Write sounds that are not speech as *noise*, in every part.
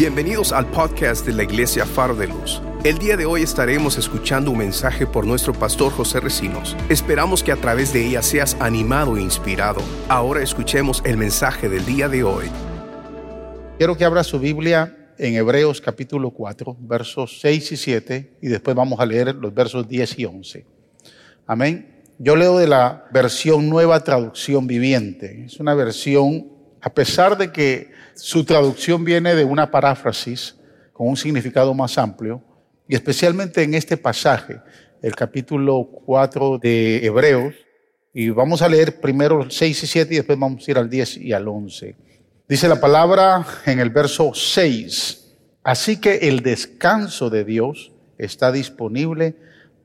Bienvenidos al podcast de la Iglesia Faro de Luz. El día de hoy estaremos escuchando un mensaje por nuestro pastor José Recinos. Esperamos que a través de ella seas animado e inspirado. Ahora escuchemos el mensaje del día de hoy. Quiero que abra su Biblia en Hebreos capítulo 4, versos 6 y 7, y después vamos a leer los versos 10 y 11. Amén. Yo leo de la versión Nueva Traducción Viviente. Es una versión, a pesar de que su traducción viene de una paráfrasis con un significado más amplio, y especialmente en este pasaje, el capítulo 4 de Hebreos, y vamos a leer primero el 6 y 7 y después vamos a ir al 10 y al 11. Dice la palabra en el verso 6, así que el descanso de Dios está disponible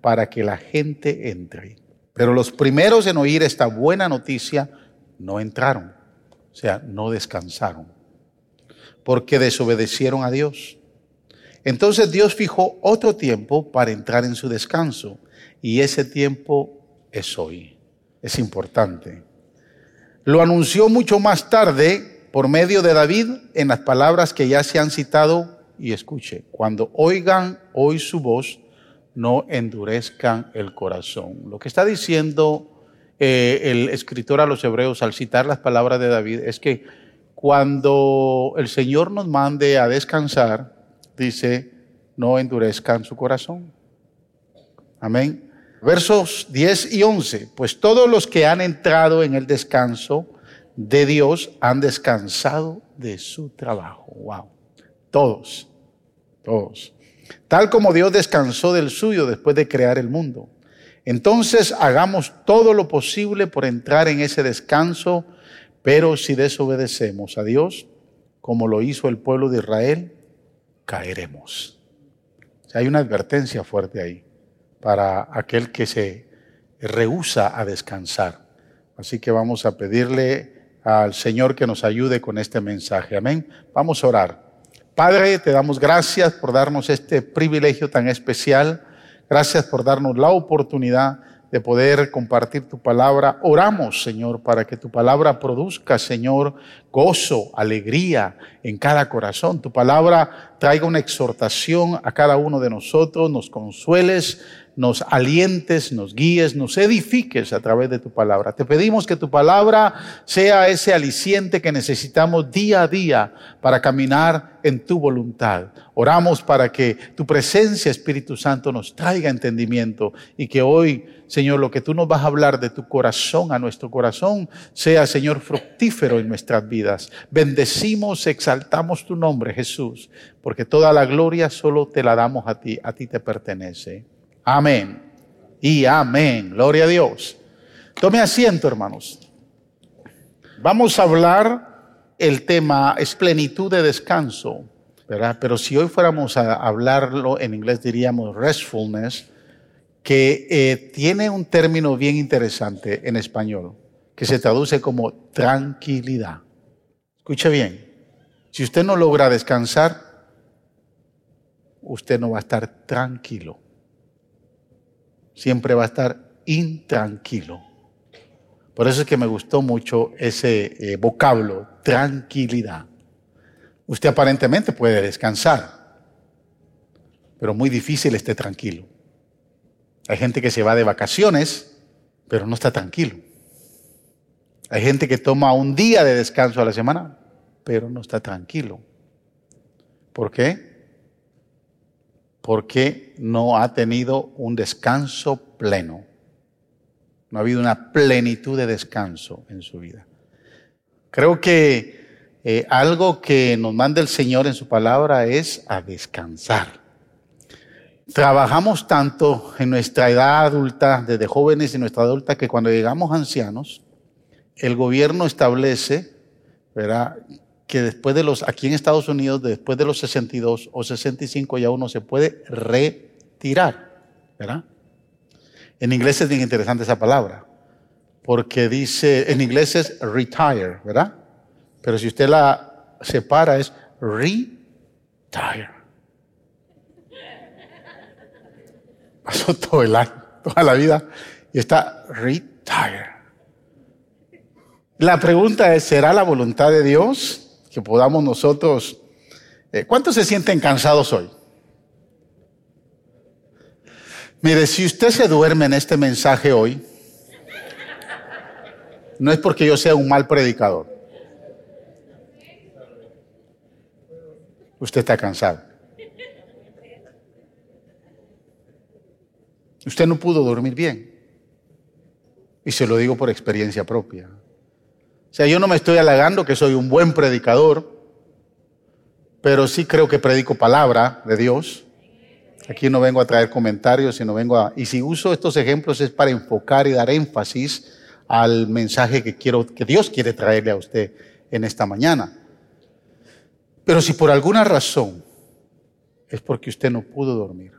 para que la gente entre. Pero los primeros en oír esta buena noticia no entraron, o sea, no descansaron porque desobedecieron a Dios. Entonces Dios fijó otro tiempo para entrar en su descanso y ese tiempo es hoy. Es importante. Lo anunció mucho más tarde por medio de David en las palabras que ya se han citado y escuche, cuando oigan hoy su voz, no endurezcan el corazón. Lo que está diciendo eh, el escritor a los hebreos al citar las palabras de David es que cuando el Señor nos mande a descansar, dice, no endurezcan su corazón. Amén. Versos 10 y 11. Pues todos los que han entrado en el descanso de Dios han descansado de su trabajo. Wow. Todos. Todos. Tal como Dios descansó del suyo después de crear el mundo. Entonces hagamos todo lo posible por entrar en ese descanso pero si desobedecemos a Dios, como lo hizo el pueblo de Israel, caeremos. hay una advertencia fuerte ahí para aquel que se rehúsa a descansar. Así que vamos a pedirle al Señor que nos ayude con este mensaje. Amén. Vamos a orar. Padre, te damos gracias por darnos este privilegio tan especial. Gracias por darnos la oportunidad de poder compartir tu palabra. Oramos, Señor, para que tu palabra produzca, Señor, gozo, alegría en cada corazón. Tu palabra traiga una exhortación a cada uno de nosotros, nos consueles, nos alientes, nos guíes, nos edifiques a través de tu palabra. Te pedimos que tu palabra sea ese aliciente que necesitamos día a día para caminar en tu voluntad. Oramos para que tu presencia, Espíritu Santo, nos traiga entendimiento y que hoy, Señor, lo que tú nos vas a hablar de tu corazón a nuestro corazón sea, Señor, fructífero en nuestras vidas. Bendecimos, exaltamos tu nombre, Jesús, porque toda la gloria solo te la damos a ti, a ti te pertenece. Amén. Y amén. Gloria a Dios. Tome asiento, hermanos. Vamos a hablar el tema es plenitud de descanso, ¿verdad? Pero si hoy fuéramos a hablarlo en inglés diríamos restfulness, que eh, tiene un término bien interesante en español, que se traduce como tranquilidad. Escuche bien, si usted no logra descansar, usted no va a estar tranquilo siempre va a estar intranquilo. Por eso es que me gustó mucho ese eh, vocablo, tranquilidad. Usted aparentemente puede descansar, pero muy difícil esté tranquilo. Hay gente que se va de vacaciones, pero no está tranquilo. Hay gente que toma un día de descanso a la semana, pero no está tranquilo. ¿Por qué? Porque no ha tenido un descanso pleno. No ha habido una plenitud de descanso en su vida. Creo que eh, algo que nos manda el Señor en su palabra es a descansar. Trabajamos tanto en nuestra edad adulta, desde jóvenes y nuestra adulta, que cuando llegamos ancianos, el gobierno establece, ¿verdad? Que después de los, aquí en Estados Unidos, después de los 62 o 65 ya uno se puede retirar, ¿verdad? En inglés es bien interesante esa palabra, porque dice, en inglés es retire, ¿verdad? Pero si usted la separa es retire. Pasó todo el año, toda la vida y está retire. La pregunta es, ¿será la voluntad de Dios? Que podamos nosotros Eh, ¿Cuántos se sienten cansados hoy? Mire, si usted se duerme en este mensaje hoy, no es porque yo sea un mal predicador. Usted está cansado. Usted no pudo dormir bien. Y se lo digo por experiencia propia. O sea, yo no me estoy halagando que soy un buen predicador, pero sí creo que predico palabra de Dios. Aquí no vengo a traer comentarios, sino vengo a... Y si uso estos ejemplos es para enfocar y dar énfasis al mensaje que, quiero, que Dios quiere traerle a usted en esta mañana. Pero si por alguna razón es porque usted no pudo dormir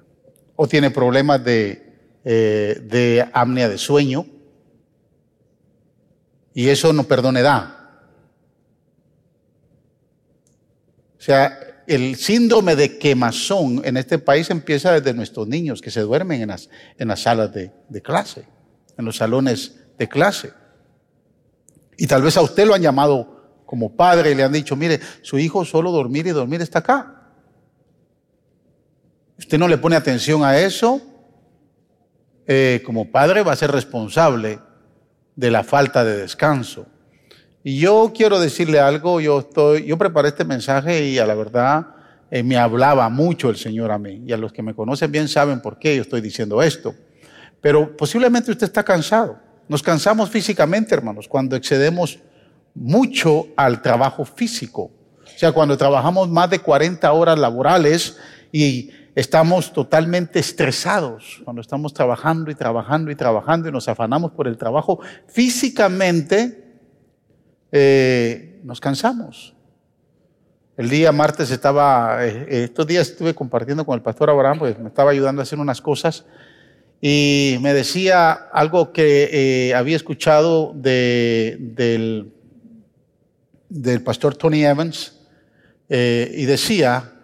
o tiene problemas de, eh, de apnea de sueño, y eso no perdone da. O sea, el síndrome de quemazón en este país empieza desde nuestros niños que se duermen en las, en las salas de, de clase, en los salones de clase. Y tal vez a usted lo han llamado como padre y le han dicho, mire, su hijo solo dormir y dormir está acá. Usted no le pone atención a eso, eh, como padre va a ser responsable de la falta de descanso. Y yo quiero decirle algo, yo estoy, yo preparé este mensaje y a la verdad eh, me hablaba mucho el Señor a mí. Y a los que me conocen bien saben por qué yo estoy diciendo esto. Pero posiblemente usted está cansado. Nos cansamos físicamente, hermanos, cuando excedemos mucho al trabajo físico. O sea, cuando trabajamos más de 40 horas laborales y estamos totalmente estresados, cuando estamos trabajando y trabajando y trabajando y nos afanamos por el trabajo, físicamente eh, nos cansamos. El día martes estaba, eh, estos días estuve compartiendo con el pastor Abraham, pues me estaba ayudando a hacer unas cosas y me decía algo que eh, había escuchado de, del, del, pastor Tony Evans y decía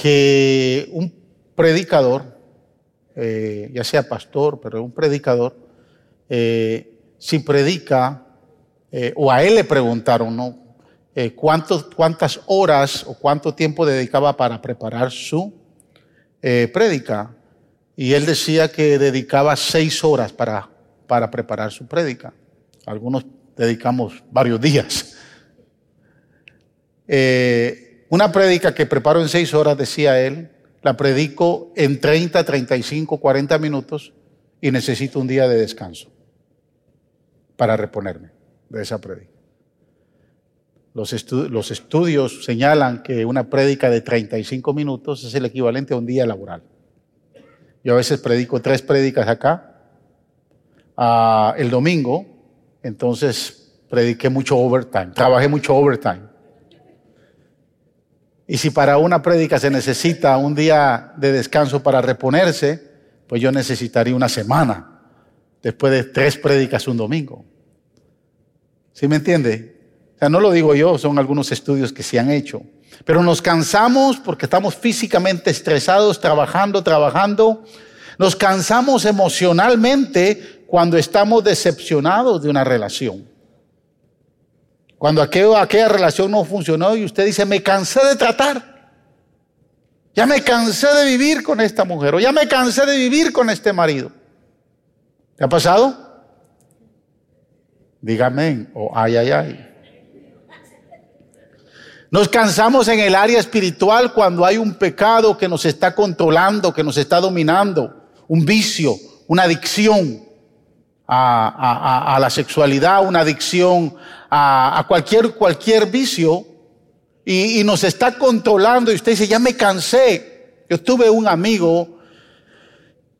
que un predicador, ya sea pastor, pero un predicador, si predica eh, o a él le preguntaron, ¿no? Eh, ¿Cuántas horas o cuánto tiempo dedicaba para preparar su eh, prédica? Y él decía que dedicaba seis horas para, para preparar su prédica. Algunos dedicamos varios días. Una prédica que preparo en seis horas, decía él, la predico en 30, 35, 40 minutos y necesito un día de descanso para reponerme de esa prédica. Los, estudios señalan que una prédica de 35 minutos es el equivalente a un día laboral. Yo a veces predico tres prédicas acá. Ah, el domingo, entonces prediqué mucho overtime, trabajé mucho overtime. Y si para una prédica se necesita un día de descanso para reponerse, pues yo necesitaría una semana después de tres prédicas un domingo. ¿Sí me entiende? O sea, no lo digo yo, son algunos estudios que se han hecho. Pero nos cansamos porque estamos físicamente estresados, trabajando, trabajando. Nos cansamos emocionalmente cuando estamos decepcionados de una relación. Cuando aquella, relación no funcionó y usted dice, me cansé de tratar. Ya me cansé de vivir con esta mujer o ya me cansé de vivir con este marido. ¿Te ha pasado? Dígame, o ay, ay, ay. Nos cansamos en el área espiritual cuando hay un pecado que nos está controlando, que nos está dominando, un vicio, una adicción a, la sexualidad, una adicción a, cualquier, cualquier vicio y, nos está controlando y usted dice, ya me cansé. Yo tuve un amigo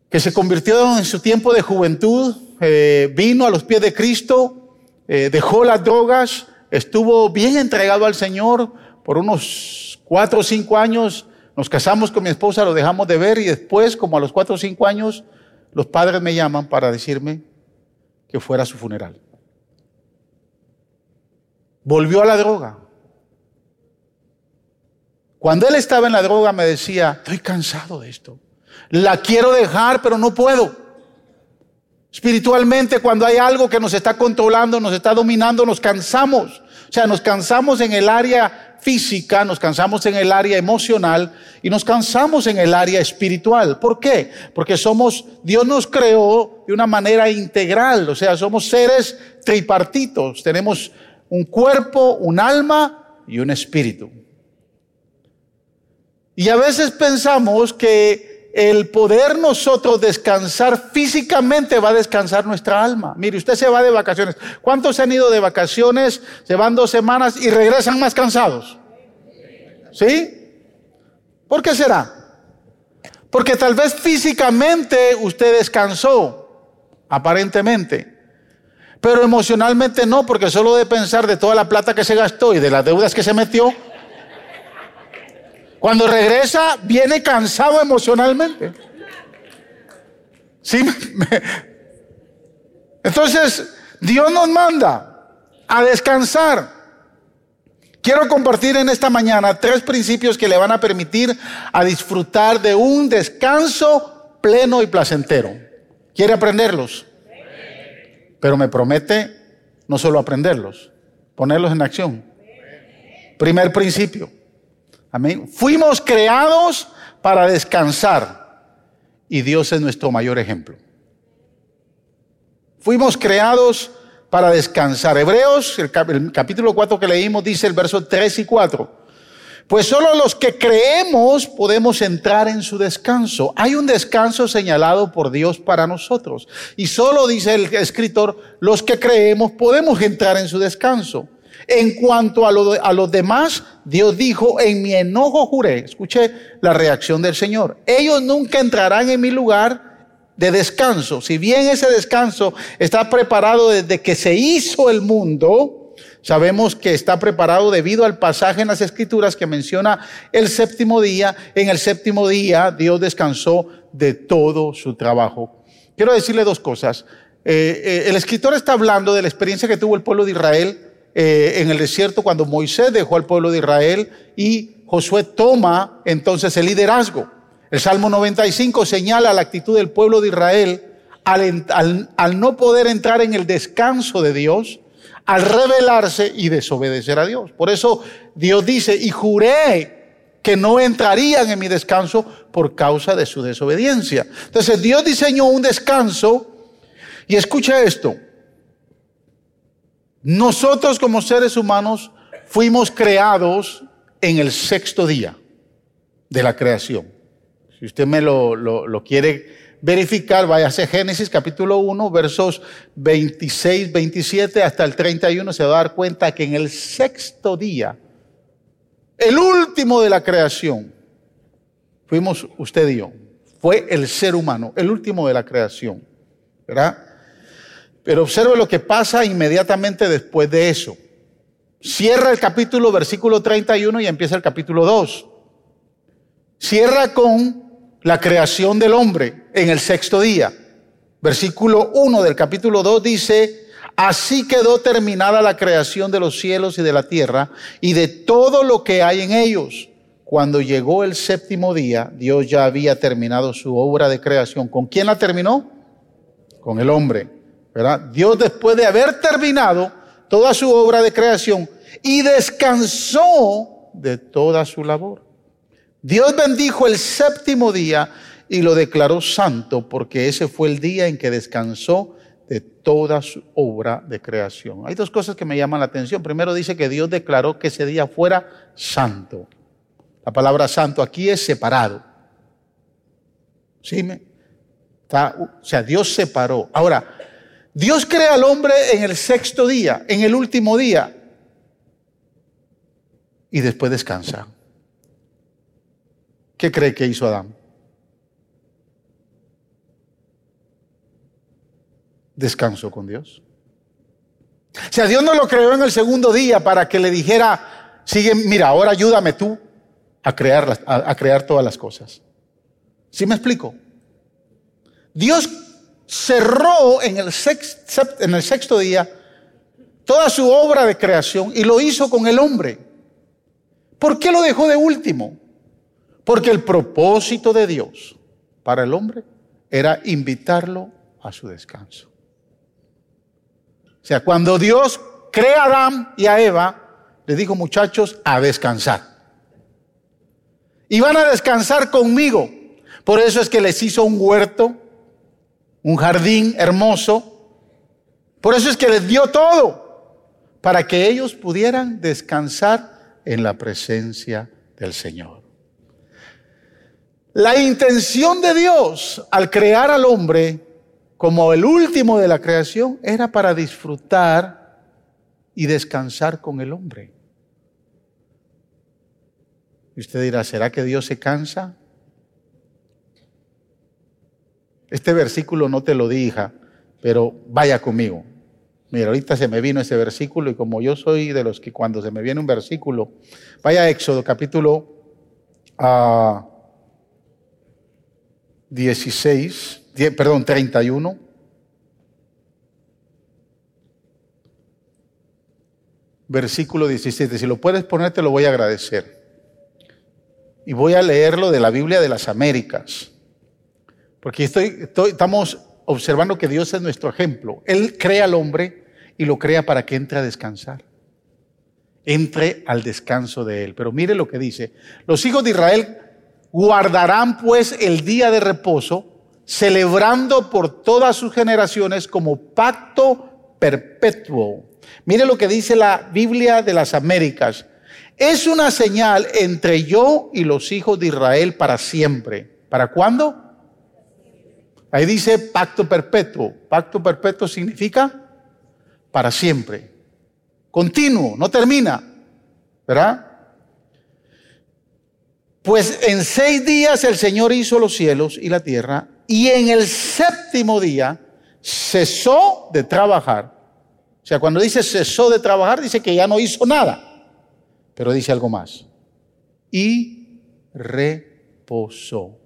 que se convirtió en su tiempo de juventud, eh, vino a los pies de Cristo, eh, dejó las drogas, estuvo bien entregado al Señor por unos cuatro o cinco años. Nos casamos con mi esposa, lo dejamos de ver y después, como a los cuatro o cinco años, los padres me llaman para decirme que fuera a su funeral. Volvió a la droga. Cuando él estaba en la droga me decía, estoy cansado de esto. La quiero dejar, pero no puedo. Espiritualmente, cuando hay algo que nos está controlando, nos está dominando, nos cansamos. O sea, nos cansamos en el área física, nos cansamos en el área emocional y nos cansamos en el área espiritual. ¿Por qué? Porque somos, Dios nos creó de una manera integral, o sea, somos seres tripartitos, tenemos un cuerpo, un alma y un espíritu. Y a veces pensamos que el poder nosotros descansar físicamente va a descansar nuestra alma. Mire, usted se va de vacaciones. ¿Cuántos se han ido de vacaciones? Se van dos semanas y regresan más cansados. ¿Sí? ¿Por qué será? Porque tal vez físicamente usted descansó, aparentemente. Pero emocionalmente no, porque solo de pensar de toda la plata que se gastó y de las deudas que se metió, cuando regresa, viene cansado emocionalmente. ¿Sí? *laughs* Entonces, Dios nos manda a descansar. Quiero compartir en esta mañana tres principios que le van a permitir a disfrutar de un descanso pleno y placentero. ¿Quiere aprenderlos? Pero me promete no solo aprenderlos, ponerlos en acción. Primer principio. Amén. Fuimos creados para descansar y Dios es nuestro mayor ejemplo. Fuimos creados para descansar. Hebreos, el, capítulo 4 que leímos, dice el verso 3 y 4. Pues solo los que creemos podemos entrar en su descanso. Hay un descanso señalado por Dios para nosotros. Y solo dice el escritor, los que creemos podemos entrar en su descanso. En cuanto a, a los demás, Dios dijo, en mi enojo juré, escuche la reacción del Señor, ellos nunca entrarán en mi lugar de descanso. Si bien ese descanso está preparado desde que se hizo el mundo, sabemos que está preparado debido al pasaje en las escrituras que menciona el séptimo día. En el séptimo día Dios descansó de todo su trabajo. Quiero decirle dos cosas. Eh, eh, el escritor está hablando de la experiencia que tuvo el pueblo de Israel eh, en el desierto cuando Moisés dejó al pueblo de Israel y Josué toma entonces el liderazgo. El Salmo 95 señala la actitud del pueblo de Israel al, al, no poder entrar en el descanso de Dios, al rebelarse y desobedecer a Dios. Por eso Dios dice, y juré que no entrarían en mi descanso por causa de su desobediencia. Entonces Dios diseñó un descanso y escucha esto, nosotros como seres humanos fuimos creados en el sexto día de la creación. Si usted me lo, quiere verificar, vaya a Génesis capítulo 1, versos 26, 27 hasta el 31, se va a dar cuenta que en el sexto día, el último de la creación, fuimos usted y yo. Fue el ser humano, el último de la creación. ¿Verdad? Pero observe lo que pasa inmediatamente después de eso. Cierra el capítulo versículo 31 y empieza el capítulo 2. Cierra con la creación del hombre en el sexto día. Versículo 1 del capítulo 2 dice, así quedó terminada la creación de los cielos y de la tierra y de todo lo que hay en ellos. Cuando llegó el séptimo día, Dios ya había terminado su obra de creación. ¿Con quién la terminó? Con el hombre. Dios después de haber terminado toda su obra de creación y descansó de toda su labor. Dios bendijo el séptimo día y lo declaró santo porque ese fue el día en que descansó de toda su obra de creación. Hay dos cosas que me llaman la atención. Primero dice que Dios declaró que ese día fuera santo. La palabra santo aquí es separado. ¿Sí? o sea, Dios separó. Ahora, Dios crea al hombre en el sexto día, en el último día, y después descansa. ¿Qué cree que hizo Adán? Descansó con Dios. O sea, Dios no lo creó en el segundo día para que le dijera, sigue, mira, ahora ayúdame tú a crear, a, a crear todas las cosas. ¿Sí me explico? Dios cerró en el sexto día toda su obra de creación y lo hizo con el hombre. ¿Por qué lo dejó de último? Porque el propósito de Dios para el hombre era invitarlo a su descanso. O sea, cuando Dios crea a Adán y a Eva, les dijo muchachos, a descansar. Y van a descansar conmigo. Por eso es que les hizo un huerto, un jardín hermoso. Por eso es que les dio todo, para que ellos pudieran descansar en la presencia del Señor. La intención de Dios al crear al hombre como el último de la creación era para disfrutar y descansar con el hombre. Y usted dirá, ¿será que Dios se cansa? Este versículo no te lo dije, pero vaya conmigo. Mira, ahorita se me vino ese versículo y como yo soy de los que cuando se me viene un versículo, vaya a Éxodo capítulo 16, ah, perdón, 31. Versículo 17. Si lo puedes poner, te lo voy a agradecer. Y voy a leerlo de la Biblia de las Américas. Porque estoy, estamos observando que Dios es nuestro ejemplo. Él crea al hombre y lo crea para que entre a descansar. Entre al descanso de Él. Pero mire lo que dice. Los hijos de Israel guardarán pues el día de reposo, celebrando por todas sus generaciones como pacto perpetuo. Mire lo que dice la Biblia de las Américas. Es una señal entre yo y los hijos de Israel para siempre. ¿Para cuándo? Ahí dice pacto perpetuo. Pacto perpetuo significa para siempre. Continuo, no termina. ¿Verdad? Pues en seis días el Señor hizo los cielos y la tierra y en el séptimo día cesó de trabajar. O sea, cuando dice cesó de trabajar, dice que ya no hizo nada. Pero dice algo más. Y reposó.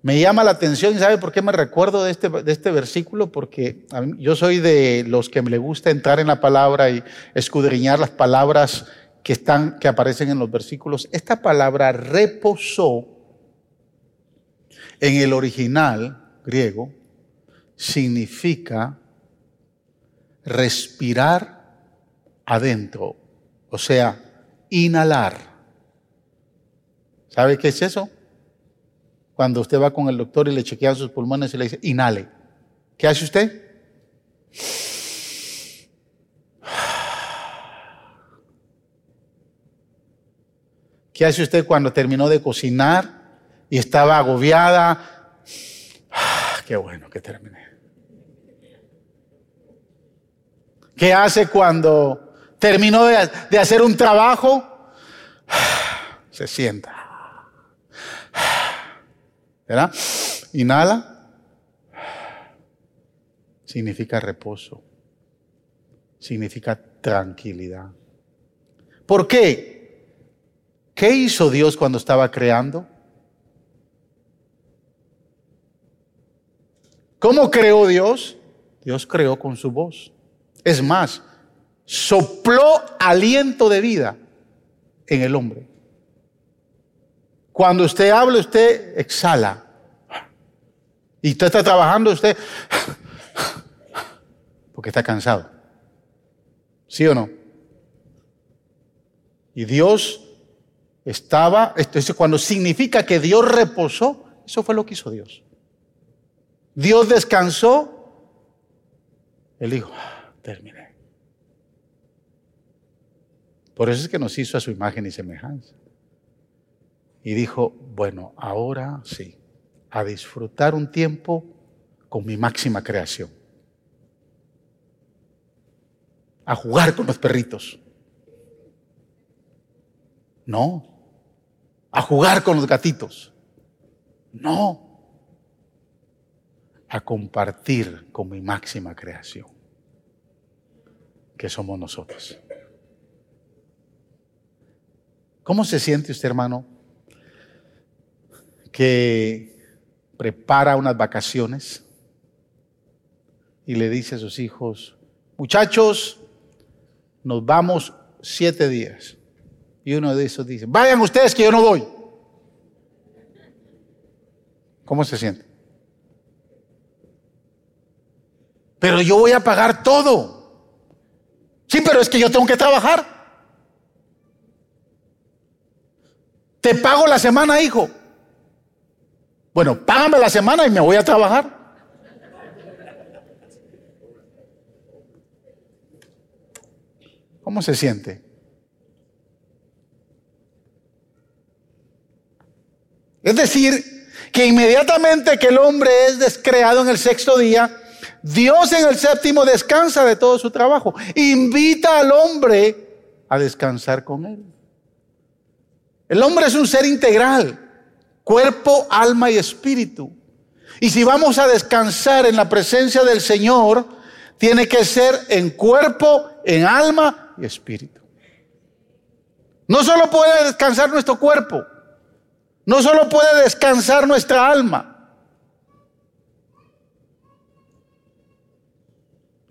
Me llama la atención, ¿sabe por qué me recuerdo de este, de este versículo? Porque yo soy de los que me gusta entrar en la palabra y escudriñar las palabras que, están, que aparecen en los versículos. Esta palabra reposó en el original griego significa respirar adentro, o sea, inhalar. ¿Sabe qué es eso? cuando usted va con el doctor y le chequean sus pulmones y le dice, inhale. ¿Qué hace usted? ¿Qué hace usted cuando terminó de cocinar y estaba agobiada? Qué bueno que terminé. ¿Qué hace cuando terminó de, hacer un trabajo? Se sienta. ¿Verdad? Inhala. Significa reposo. Significa tranquilidad. ¿Por qué? ¿Qué hizo Dios cuando estaba creando? ¿Cómo creó Dios? Dios creó con su voz. Es más, sopló aliento de vida en el hombre. Cuando usted habla, usted exhala. Y usted está trabajando, usted... Porque está cansado. ¿Sí o no? Y Dios estaba, cuando significa que Dios reposó, eso fue lo que hizo Dios. Dios descansó, Él dijo, ah, terminé. Por eso es que nos hizo a su imagen y semejanza y dijo, bueno, ahora sí, a disfrutar un tiempo con mi máxima creación. A jugar con los perritos. No. A jugar con los gatitos. No. A compartir con mi máxima creación, que somos nosotros. ¿Cómo se siente usted, hermano, que prepara unas vacaciones y le dice a sus hijos, muchachos, nos vamos siete días. Y uno de esos dice, vayan ustedes que yo no voy. ¿Cómo se siente? Pero yo voy a pagar todo. Sí, pero es que yo tengo que trabajar. Te pago la semana, hijo. Bueno, págame la semana y me voy a trabajar. ¿Cómo se siente? Es decir, que inmediatamente que el hombre es descreado en el sexto día, Dios en el séptimo descansa de todo su trabajo. Invita al hombre a descansar con él. El hombre es un ser integral, cuerpo, alma y espíritu. Y si vamos a descansar en la presencia del Señor, tiene que ser en cuerpo, en alma y espíritu. No solo puede descansar nuestro cuerpo, no solo puede descansar nuestra alma.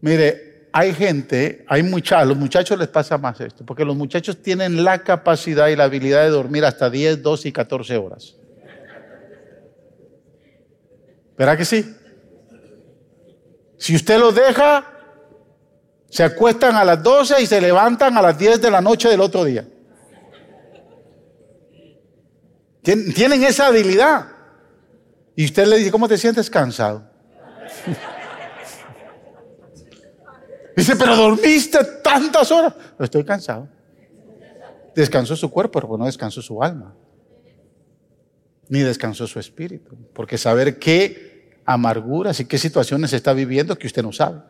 Mire, hay gente, hay muchachos, a los muchachos les pasa más esto, porque los muchachos tienen la capacidad y la habilidad de dormir hasta 10, 12 y 14 horas. ¿Verdad que sí? Si usted los deja, se acuestan a las 12 y se levantan a las 10 de la noche del otro día. Tienen esa habilidad. Y usted le dice, ¿cómo te sientes cansado? *laughs* dice, pero dormiste tantas horas. estoy cansado. Descansó su cuerpo, pero no descansó su alma. Ni descansó su espíritu. Porque saber qué amarguras y qué situaciones está viviendo que usted no sabe.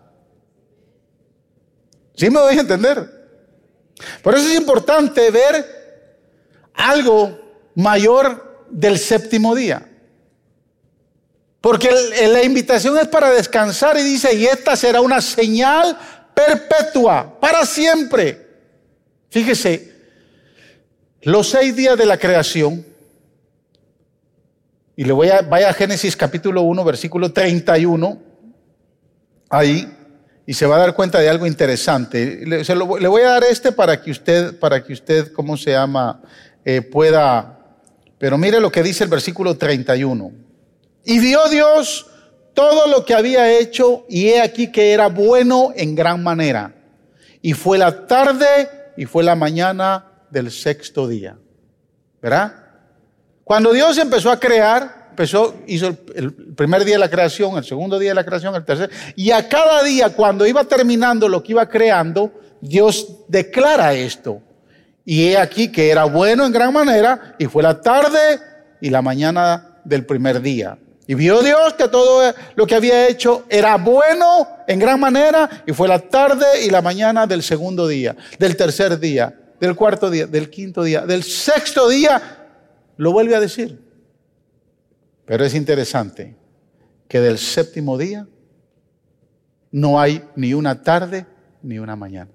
¿Sí me voy a entender? Por eso es importante ver algo mayor del séptimo día. Porque la invitación es para descansar y dice, y esta será una señal perpetua, para siempre. Fíjese, los seis días de la creación, y le voy a, vaya a Génesis capítulo 1, versículo 31, ahí, y se va a dar cuenta de algo interesante. Le, voy a dar este para que usted, para que usted, ¿cómo se llama? Eh, pueda pero mire lo que dice el versículo 31. Y vio Dios todo lo que había hecho y he aquí que era bueno en gran manera. Y fue la tarde y fue la mañana del sexto día. ¿Verdad? Cuando Dios empezó a crear, empezó, hizo el, primer día de la creación, el segundo día de la creación, el tercer, y a cada día, cuando iba terminando lo que iba creando, Dios declara esto. Y he aquí que era bueno en gran manera, y fue la tarde y la mañana del primer día. Y vio Dios que todo lo que había hecho era bueno en gran manera, y fue la tarde y la mañana del segundo día, del tercer día, del cuarto día, del quinto día, del sexto día, lo vuelve a decir. Pero es interesante que del séptimo día no hay ni una tarde ni una mañana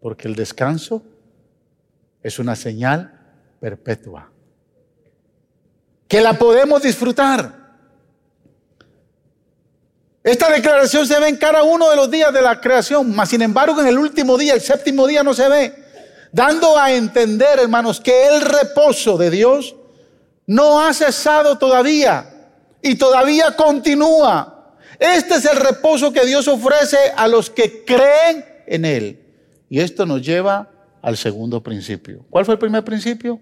porque el descanso es una señal perpetua, que la podemos disfrutar. Esta declaración se ve en cada uno de los días de la creación, mas sin embargo en el último día, el séptimo día no se ve, dando a entender, hermanos, que el reposo de Dios no ha cesado todavía y todavía continúa. Este es el reposo que Dios ofrece a los que creen en Él. Y esto nos lleva al segundo principio. ¿Cuál fue el primer principio?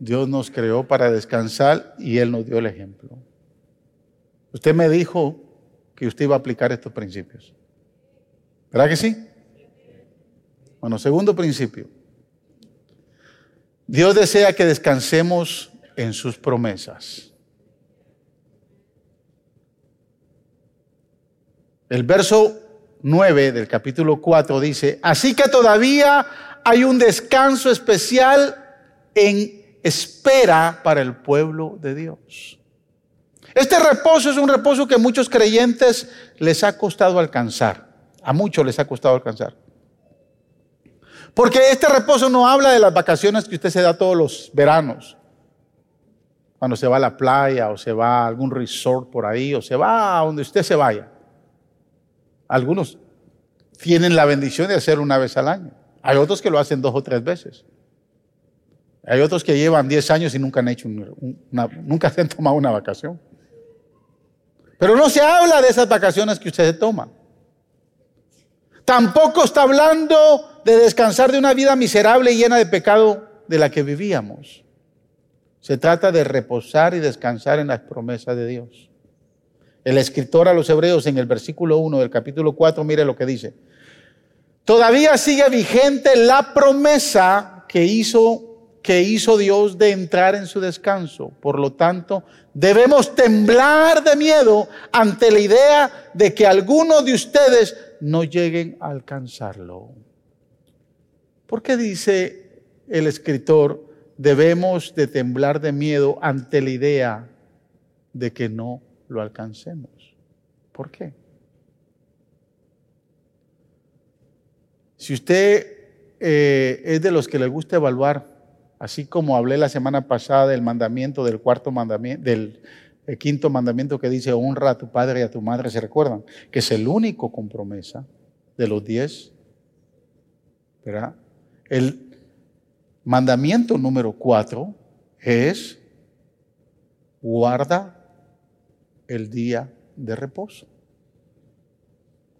Dios nos creó para descansar y Él nos dio el ejemplo. Usted me dijo que usted iba a aplicar estos principios. ¿Verdad que sí? Bueno, segundo principio. Dios desea que descansemos en sus promesas. El verso 9 del capítulo 4 dice, así que todavía hay un descanso especial en espera para el pueblo de Dios. Este reposo es un reposo que muchos creyentes les ha costado alcanzar. A muchos les ha costado alcanzar. Porque este reposo no habla de las vacaciones que usted se da todos los veranos. Cuando se va a la playa o se va a algún resort por ahí o se va a donde usted se vaya. Algunos tienen la bendición de hacerlo una vez al año. Hay otros que lo hacen dos o tres veces. Hay otros que llevan 10 años y nunca han hecho nunca se han tomado una vacación. Pero no se habla de esas vacaciones que usted se toma. Tampoco está hablando de descansar de una vida miserable y llena de pecado de la que vivíamos. Se trata de reposar y descansar en las promesas de Dios. El escritor a los hebreos en el versículo 1 del capítulo 4, mire lo que dice. Todavía sigue vigente la promesa que hizo que hizo Dios de entrar en su descanso. Por lo tanto, debemos temblar de miedo ante la idea de que algunos de ustedes no lleguen a alcanzarlo. ¿Por qué dice el escritor, debemos de temblar de miedo ante la idea de que no lo alcancemos? ¿Por qué? Si usted eh, es de los que le gusta evaluar, así como hablé la semana pasada del mandamiento, del cuarto mandamiento, del el quinto mandamiento que dice honra a tu padre y a tu madre, ¿se recuerdan? Que es el único con promesa de los diez. ¿Verdad? El mandamiento número cuatro es guarda el día de reposo.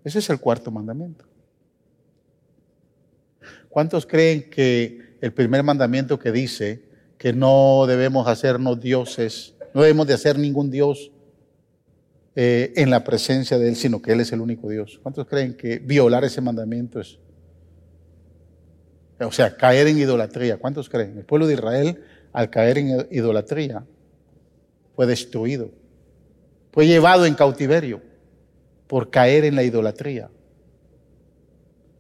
Ese es el cuarto mandamiento. ¿Cuántos creen que el primer mandamiento que dice que no debemos hacernos dioses no debemos de hacer ningún Dios eh, en la presencia de Él, sino que Él es el único Dios. ¿Cuántos creen que violar ese mandamiento es, o sea, caer en idolatría? ¿Cuántos creen? El pueblo de Israel, al caer en idolatría, fue destruido, fue llevado en cautiverio por caer en la idolatría.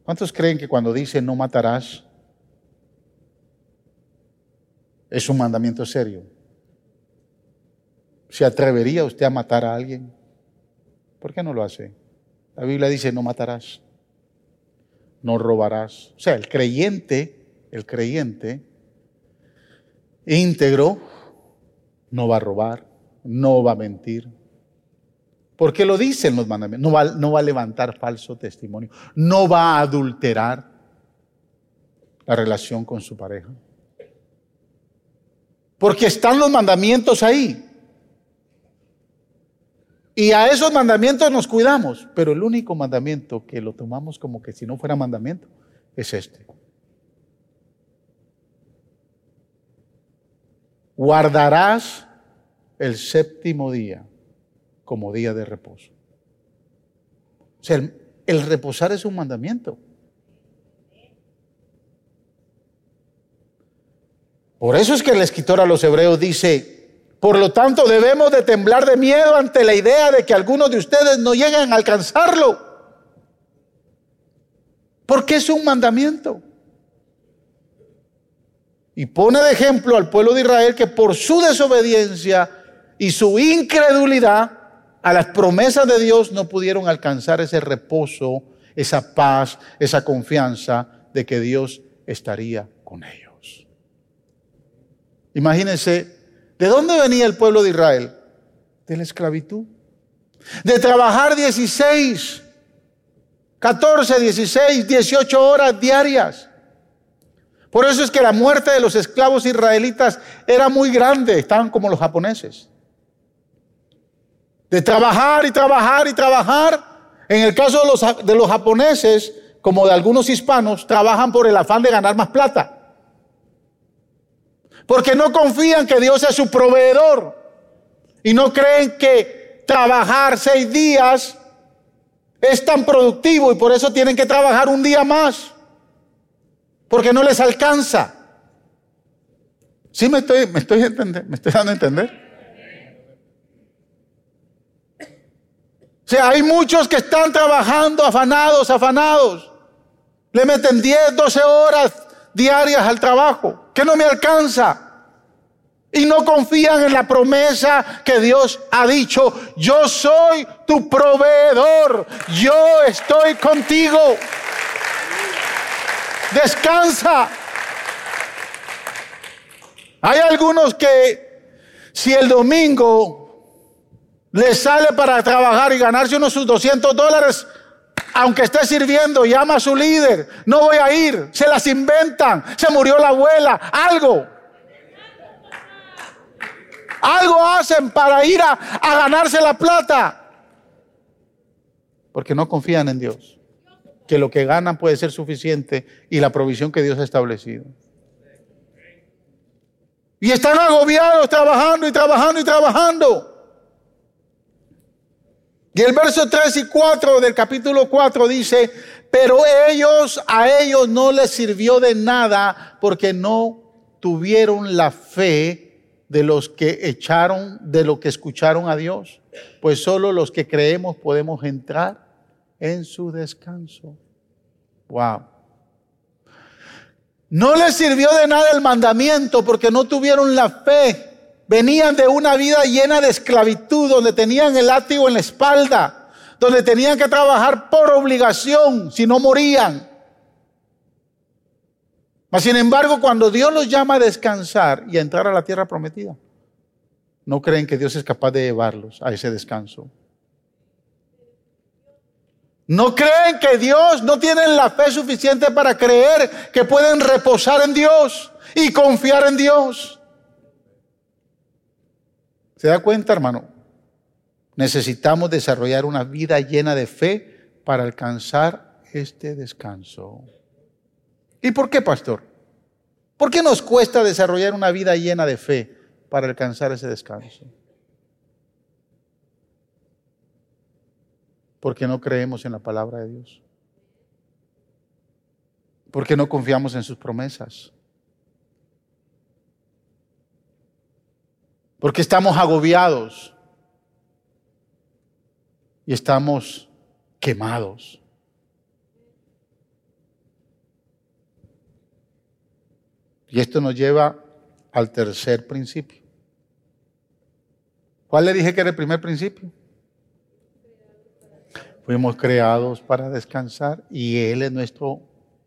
¿Cuántos creen que cuando dice no matarás es un mandamiento serio? ¿Se atrevería usted a matar a alguien? ¿Por qué no lo hace? La Biblia dice, no matarás, no robarás. O sea, el creyente, el creyente íntegro, no va a robar, no va a mentir. Porque lo dicen los mandamientos. No va, no va a levantar falso testimonio. No va a adulterar la relación con su pareja. Porque están los mandamientos ahí. Y a esos mandamientos nos cuidamos, pero el único mandamiento que lo tomamos como que si no fuera mandamiento es este. Guardarás el séptimo día como día de reposo. O sea, el, reposar es un mandamiento. Por eso es que el escritor a los hebreos dice, por lo tanto, debemos de temblar de miedo ante la idea de que algunos de ustedes no lleguen a alcanzarlo. Porque es un mandamiento. Y pone de ejemplo al pueblo de Israel que por su desobediencia y su incredulidad a las promesas de Dios no pudieron alcanzar ese reposo, esa paz, esa confianza de que Dios estaría con ellos. Imagínense ¿De dónde venía el pueblo de Israel? De la esclavitud. De trabajar 16, 14, 16, 18 horas diarias. Por eso es que la muerte de los esclavos israelitas era muy grande, estaban como los japoneses. De trabajar y trabajar y trabajar. En el caso de los, de los japoneses, como de algunos hispanos, trabajan por el afán de ganar más plata. Porque no confían que Dios es su proveedor. Y no creen que trabajar seis días es tan productivo y por eso tienen que trabajar un día más. Porque no les alcanza. ¿Sí me estoy, me estoy, me estoy dando a entender? Sea, hay muchos que están trabajando afanados, afanados. Le meten 10, 12 horas diarias al trabajo, que no me alcanza. Y no confían en la promesa que Dios ha dicho, yo soy tu proveedor, yo estoy contigo. Descansa. Hay algunos que si el domingo le sale para trabajar y ganarse unos sus 200 dólares, aunque esté sirviendo, llama a su líder, no voy a ir, se las inventan, se murió la abuela, algo. Algo hacen para ir a, ganarse la plata. porque no confían en Dios, que lo que ganan puede ser suficiente y la provisión que Dios ha establecido. Y están agobiados trabajando y trabajando y trabajando. Y el verso 3 y 4 del capítulo 4 dice, pero ellos, a ellos no les sirvió de nada porque no tuvieron la fe de los que echaron, de lo que escucharon a Dios. Pues solo los que creemos podemos entrar en su descanso. Wow. No les sirvió de nada el mandamiento porque no tuvieron la fe. Venían de una vida llena de esclavitud, donde tenían el látigo en la espalda, donde tenían que trabajar por obligación, si no morían. Mas sin embargo, cuando Dios los llama a descansar y a entrar a la tierra prometida, no creen que Dios es capaz de llevarlos a ese descanso. No creen que Dios, no tienen la fe suficiente para creer que pueden reposar en Dios y confiar en Dios. ¿Se da cuenta, hermano? Necesitamos desarrollar una vida llena de fe para alcanzar este descanso. ¿Y por qué, pastor? ¿Por qué nos cuesta desarrollar una vida llena de fe para alcanzar ese descanso? Porque no creemos en la palabra de Dios. Porque no confiamos en sus promesas. Porque estamos agobiados y estamos quemados. Y esto nos lleva al tercer principio. ¿Cuál le dije que era el primer principio? Fuimos creados para descansar y Él es nuestro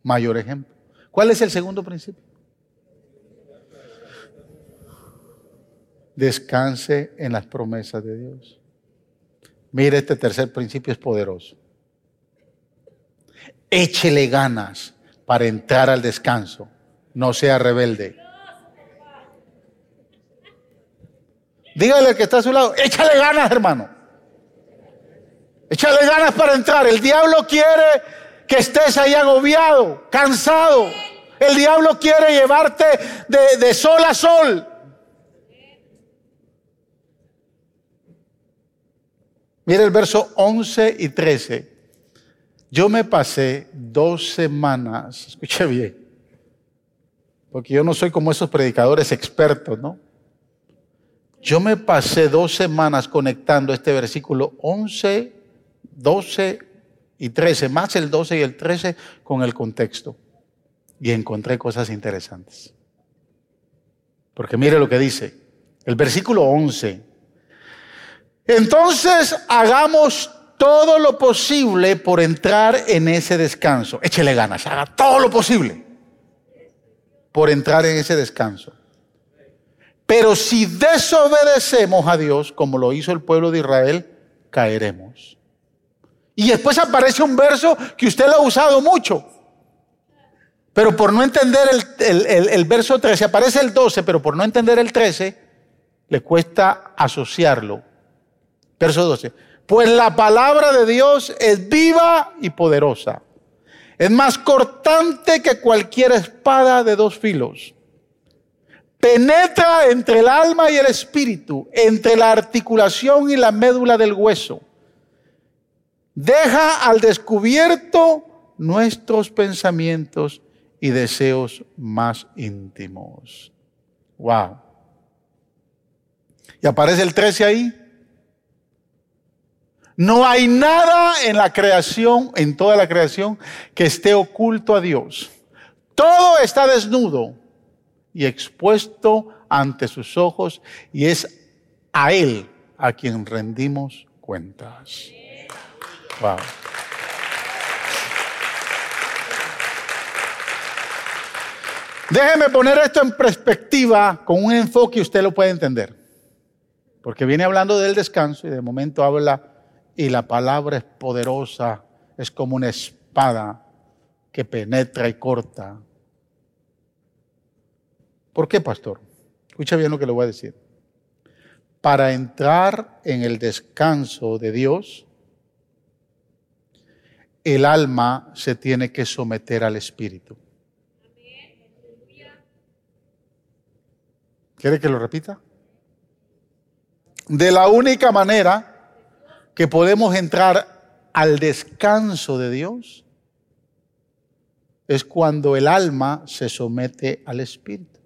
mayor ejemplo. ¿Cuál es el segundo principio? Descanse en las promesas de Dios. Mire, este tercer principio es poderoso. Échele ganas para entrar al descanso. No sea rebelde. Dígale al que está a su lado, échale ganas, hermano. Échale ganas para entrar. El diablo quiere que estés ahí agobiado, cansado. El diablo quiere llevarte de, sol a sol. Mire el verso 11 y 13. Yo me pasé dos semanas, *laughs* escuche bien, porque yo no soy como esos predicadores expertos, ¿no? Yo me pasé dos semanas conectando este versículo 11 12 y 13, más el 12 y el 13 con el contexto. Y encontré cosas interesantes. Porque mire lo que dice, el versículo 11. Entonces hagamos todo lo posible por entrar en ese descanso. Échele ganas, haga todo lo posible por entrar en ese descanso. Pero si desobedecemos a Dios, como lo hizo el pueblo de Israel, caeremos. Y después aparece un verso que usted lo ha usado mucho. Pero por no entender el, verso 13, aparece el 12, pero por no entender el 13, le cuesta asociarlo. Verso 12. Pues la palabra de Dios es viva y poderosa. Es más cortante que cualquier espada de dos filos. Penetra entre el alma y el espíritu, entre la articulación y la médula del hueso deja al descubierto nuestros pensamientos y deseos más íntimos. Wow. Y aparece el 13 ahí. No hay nada en la creación, en toda la creación, que esté oculto a Dios. Todo está desnudo y expuesto ante sus ojos y es a Él a quien rendimos cuentas. Wow. Déjeme poner esto en perspectiva con un enfoque y usted lo puede entender. Porque viene hablando del descanso y de momento habla y la palabra es poderosa, es como una espada que penetra y corta. ¿Por qué, pastor? Escucha bien lo que le voy a decir. Para entrar en el descanso de Dios, el alma se tiene que someter al espíritu. ¿Quiere que lo repita? De la única manera que podemos entrar al descanso de Dios es cuando el alma se somete al espíritu.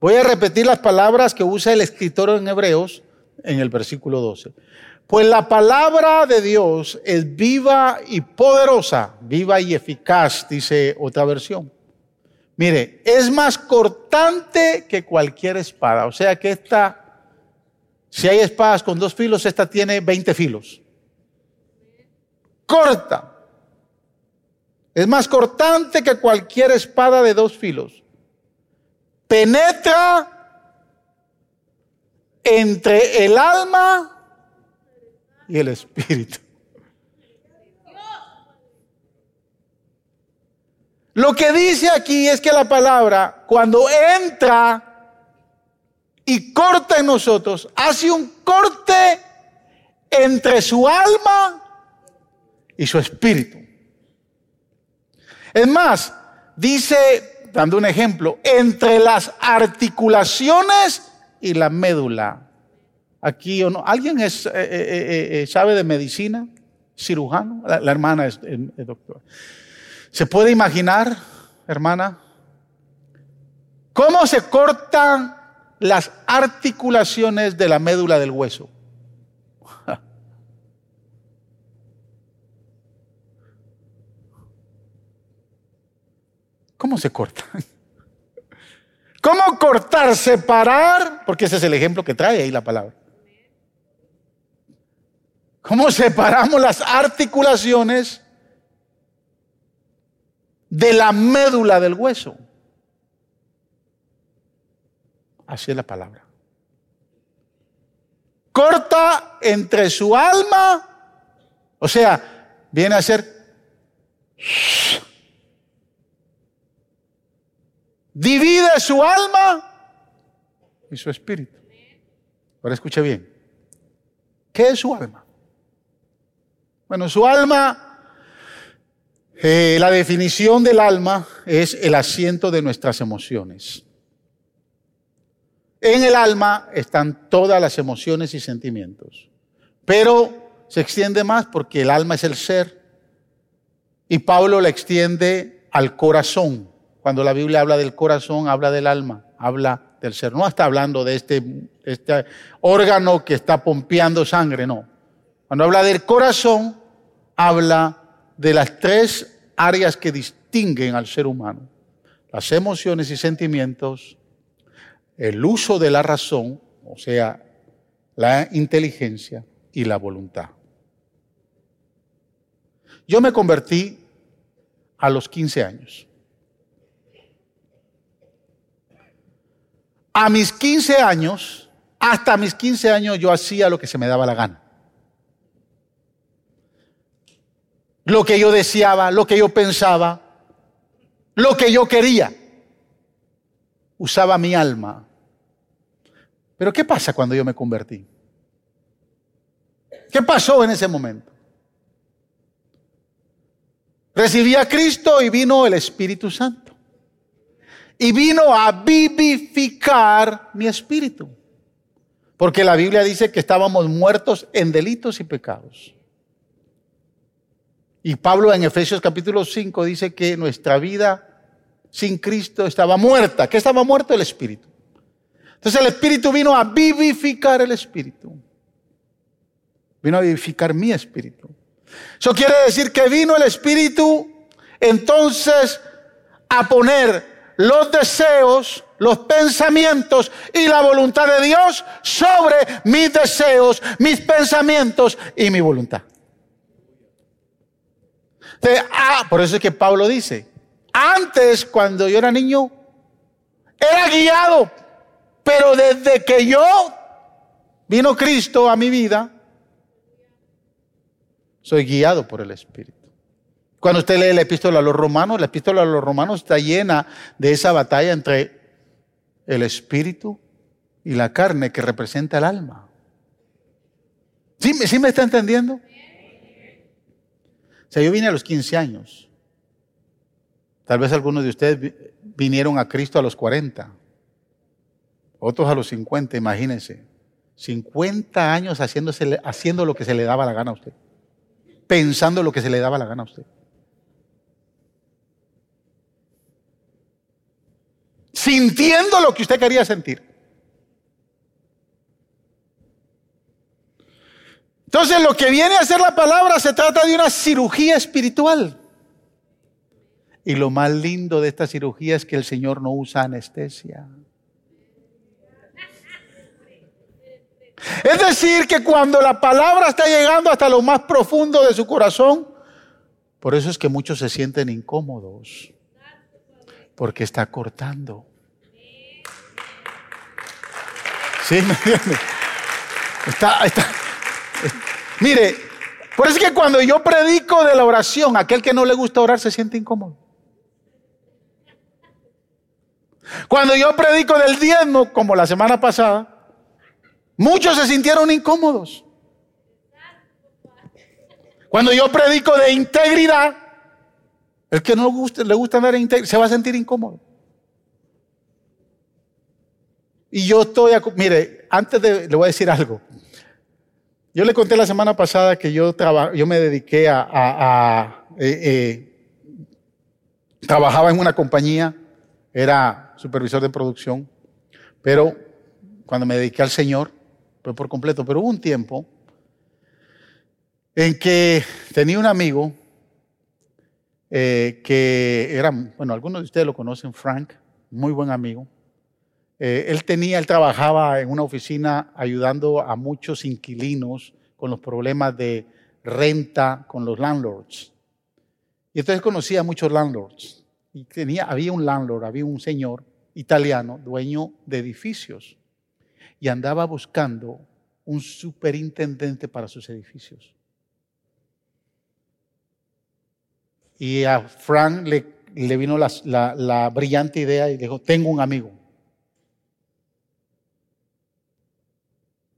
Voy a repetir las palabras que usa el escritor en Hebreos en el versículo 12. Pues la palabra de Dios es viva y poderosa, viva y eficaz, dice otra versión. Mire, es más cortante que cualquier espada. O sea que esta, si hay espadas con dos filos, esta tiene 20 filos. Corta. Es más cortante que cualquier espada de dos filos. Penetra entre el alma y el espíritu. Lo que dice aquí es que la palabra, cuando entra y corta en nosotros, hace un corte entre su alma y su espíritu. Es más, dice, dando un ejemplo, entre las articulaciones y la médula. Aquí o no. ¿Alguien es, eh, eh, eh, sabe de medicina? ¿Cirujano? La, hermana es, es doctora. ¿Se puede imaginar, hermana, cómo se cortan las articulaciones de la médula del hueso? *laughs* ¿Cómo se cortan? ¿Cómo cortar, separar? Porque ese es el ejemplo que trae ahí la palabra. ¿Cómo separamos las articulaciones de la médula del hueso. Así es la palabra. Corta entre su alma, o sea, viene a ser... Divide su alma y su espíritu. Ahora escuche bien. ¿Qué es su alma? Bueno, su alma eh, la definición del alma es el asiento de nuestras emociones. En el alma están todas las emociones y sentimientos, pero se extiende más porque el alma es el ser y Pablo la extiende al corazón. Cuando la Biblia habla del corazón, habla del alma, habla del ser. No está hablando de este, este órgano que está pompeando sangre, no. Cuando habla del corazón, habla de las tres áreas que distinguen al ser humano. Las emociones y sentimientos, el uso de la razón, o sea, la inteligencia y la voluntad. Yo me convertí a los 15 años. A mis 15 años, hasta mis 15 años yo hacía lo que se me daba la gana. lo que yo deseaba, lo que yo pensaba, lo que yo quería. Usaba mi alma. Pero ¿qué pasa cuando yo me convertí? ¿Qué pasó en ese momento? Recibí a Cristo y vino el Espíritu Santo. Y vino a vivificar mi espíritu. Porque la Biblia dice que estábamos muertos en delitos y pecados. Y Pablo en Efesios capítulo 5 dice que nuestra vida sin Cristo estaba muerta. ¿Qué estaba muerto? El Espíritu. Entonces el Espíritu vino a vivificar el Espíritu. Vino a vivificar mi Espíritu. Eso quiere decir que vino el Espíritu entonces a poner los deseos, los pensamientos y la voluntad de Dios sobre mis deseos, mis pensamientos y mi voluntad. Ah, por eso es que Pablo dice, antes cuando yo era niño, era guiado, pero desde que yo vino Cristo a mi vida, soy guiado por el Espíritu. Cuando usted lee la epístola a los romanos, la epístola a los romanos está llena de esa batalla entre el Espíritu y la carne que representa el alma. ¿Sí, ¿Sí me está entendiendo? O sea, yo vine a los 15 años. Tal vez algunos de ustedes vinieron a Cristo a los 40, otros a los 50, imagínense. 50 años haciéndose, haciendo lo que se le daba la gana a usted, pensando lo que se le daba la gana a usted. Sintiendo lo que usted quería sentir. Entonces lo que viene a ser la palabra se trata de una cirugía espiritual. Y lo más lindo de esta cirugía es que el Señor no usa anestesia. Es decir, que cuando la palabra está llegando hasta lo más profundo de su corazón, por eso es que muchos se sienten incómodos, porque está cortando. ¿Sí? ¿Me Está, está, mire, por eso es que cuando yo predico de la oración, aquel que no le gusta orar se siente incómodo. Cuando yo predico del diezmo, como la semana pasada, muchos se sintieron incómodos. Cuando yo predico de integridad, el que no le gusta, le gusta andar en se va a sentir incómodo. Y yo estoy, mire, antes de, le voy a decir algo. Yo le conté la semana pasada que yo, yo me dediqué a, eh, eh, trabajaba en una compañía, era supervisor de producción, pero cuando me dediqué al Señor, fue por completo, pero hubo un tiempo en que tenía un amigo eh, que era, bueno, algunos de ustedes lo conocen, Frank, muy buen amigo. Eh, él tenía, él trabajaba en una oficina ayudando a muchos inquilinos con los problemas de renta con los landlords. Y entonces conocía a muchos landlords. Y tenía, había un landlord, había un señor italiano, dueño de edificios, y andaba buscando un superintendente para sus edificios. Y a Frank le, vino la, la, brillante idea y dijo, tengo un amigo.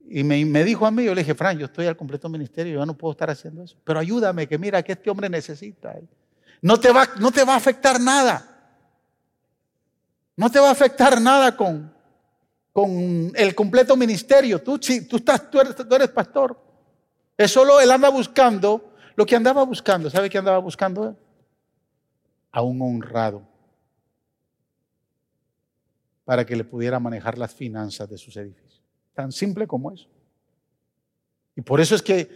Y me, dijo a mí, yo le dije, Frank, yo estoy al completo ministerio, yo no puedo estar haciendo eso. Pero ayúdame, que mira que este hombre necesita. No te va, no te va a afectar nada. No te va a afectar nada con, con el completo ministerio. Tú, tú, estás, tú, eres, pastor. Es solo él anda buscando lo que andaba buscando. ¿Sabe qué andaba buscando? A un honrado. Para que le pudiera manejar las finanzas de sus edificios. Tan simple como eso. Y por eso es que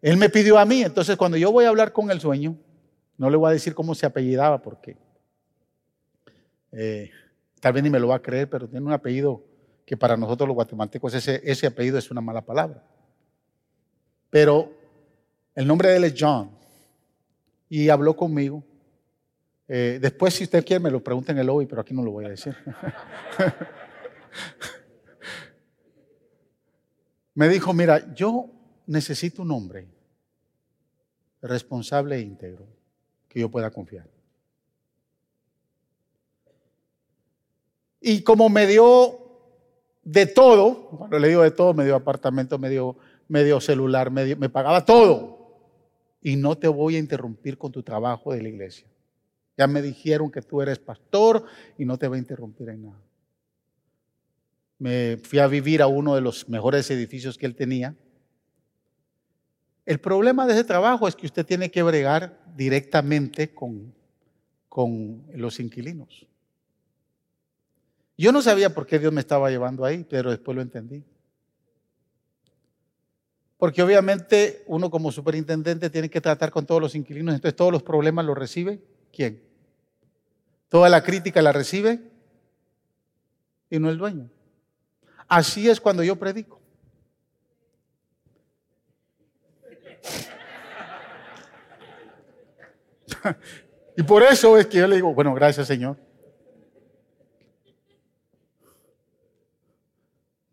él me pidió a mí. Entonces, cuando yo voy a hablar con el sueño, no le voy a decir cómo se apellidaba porque eh, tal vez ni me lo va a creer, pero tiene un apellido que para nosotros los guatemaltecos ese, apellido es una mala palabra. Pero el nombre de él es John y habló conmigo. Eh, después, si usted quiere, me lo pregunta en el lobby, pero aquí no lo voy a decir. *laughs* me dijo, mira, yo necesito un hombre responsable e íntegro que yo pueda confiar. Y como me dio de todo, cuando le digo de todo, me dio apartamento, me dio, celular, me, me pagaba todo. Y no te voy a interrumpir con tu trabajo de la iglesia. Ya me dijeron que tú eres pastor y no te voy a interrumpir en nada. Me fui a vivir a uno de los mejores edificios que él tenía el problema de ese trabajo es que usted tiene que bregar directamente con, con los inquilinos. Yo no sabía por qué Dios me estaba llevando ahí, pero después lo entendí. Porque obviamente uno como superintendente tiene que tratar con todos los inquilinos, entonces todos los problemas los recibe ¿quién? Toda la crítica la recibe y no el dueño. Así es cuando yo predico. *laughs* y por eso es que yo le digo, bueno, gracias Señor.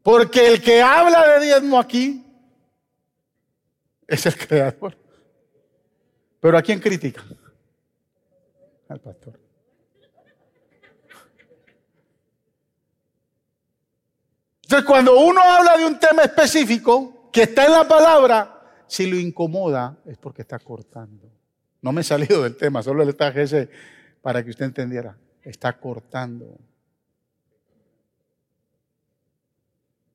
Porque el que habla de diezmo aquí es el creador. Pero ¿a quién critica? Al pastor. Entonces, cuando uno habla de un tema específico que está en la palabra, si lo incomoda es porque está cortando. No me he salido del tema, solo le traje ese para que usted entendiera. Está cortando.